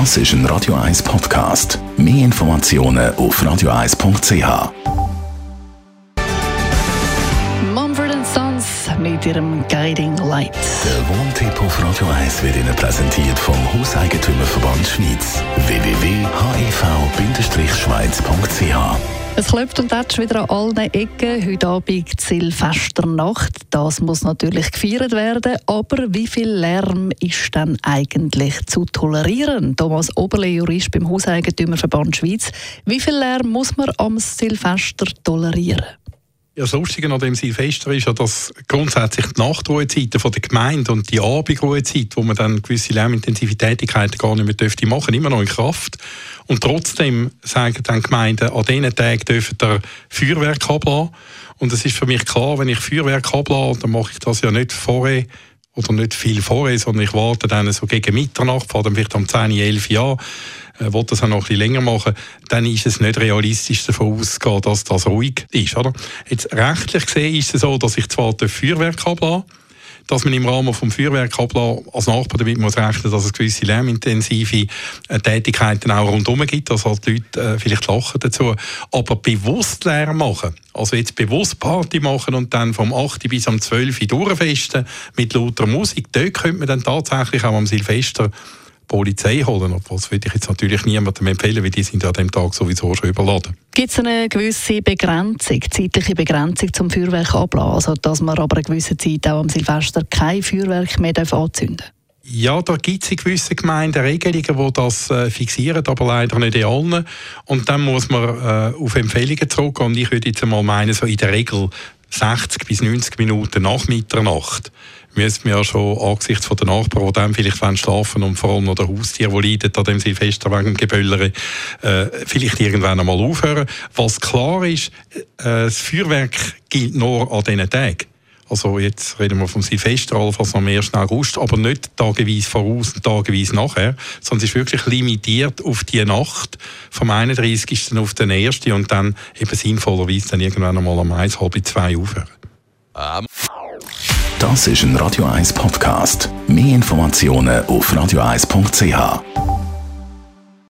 Das ist ein Radio 1 Podcast. Mehr Informationen auf radio1.ch. Mumford Sons mit ihrem Guiding Light. Der Wohntipp auf Radio 1 wird Ihnen präsentiert vom Hauseigentümerverband Schweiz. www.hev-schweiz.ch Es klopft und tätscht wieder an allen Ecken. Heute Abend Silvesternacht. Das muss natürlich gefeiert werden. Aber wie viel Lärm ist denn eigentlich zu tolerieren? Thomas Oberle, Jurist beim Hauseigentümerverband Schweiz. Wie viel Lärm muss man am Silvester tolerieren? Ja, das Lustige an dem Silvester ist ja, dass grundsätzlich die Nachtruhezeiten von der Gemeinde und die Abendruhezeit, wo man dann gewisse lärmintensive Tätigkeiten gar nicht mehr dürfte machen, immer noch in Kraft. Und trotzdem sagen dann Gemeinden, an diesen Tagen dürfen der Feuerwerk ablassen. Und es ist für mich klar, wenn ich Feuerwerk ablasse, dann mache ich das ja nicht vorher oder nicht viel vorher, sondern ich warte dann so gegen Mitternacht, fahre dann vielleicht um 10, 11 Jahre äh, will das auch noch ein länger machen, dann ist es nicht realistisch davon auszugehen, dass das ruhig ist. Oder? Jetzt rechtlich gesehen ist es so, dass ich zwar Feuerwerk ablasse, dass man im Rahmen vom Feuerwerkablauf als Nachbar damit muss rechnen, dass es gewisse lärmintensive äh, Tätigkeiten auch rundherum gibt, dass halt die Leute äh, vielleicht lachen dazu. Aber bewusst Lärm machen, also jetzt bewusst Party machen und dann vom 8. bis am 12. durchfesten mit lauter Musik, dort könnte man dann tatsächlich auch am Silvester Polizei holen. Obwohl, das würde ich jetzt natürlich niemandem empfehlen, weil die sind ja an dem Tag sowieso schon überladen. Gibt es eine gewisse Begrenzung, zeitliche Begrenzung zum Feuerwerk ablassen? Also, dass man aber eine gewisse Zeit auch am Silvester kein Feuerwerk mehr anzünden darf? Ja, da gibt es in gewissen Gemeinden Regelungen, die das äh, fixieren, aber leider nicht in allen. Und dann muss man äh, auf Empfehlungen zurückgehen. Und ich würde jetzt einmal meinen, so in der Regel 60 bis 90 Minuten nach Mitternacht müssen wir ja schon angesichts von den Nachbarn, die dann vielleicht schlafen und vor allem noch der Haustier, die leiden an dem Silvester wegen Geböllere, äh, vielleicht irgendwann einmal aufhören. Was klar ist, äh, das Feuerwerk gilt nur an diesen Tagen. Also jetzt reden wir vom Silvester, allenfalls am 1. August, aber nicht tageweise voraus und tageweise nachher, sondern es ist wirklich limitiert auf die Nacht vom 31. auf den 1. und dann eben sinnvollerweise dann irgendwann einmal am 1, halb 2 aufhören. Um. Das ist ein Radio 1 Podcast. Mehr Informationen auf radio1.ch.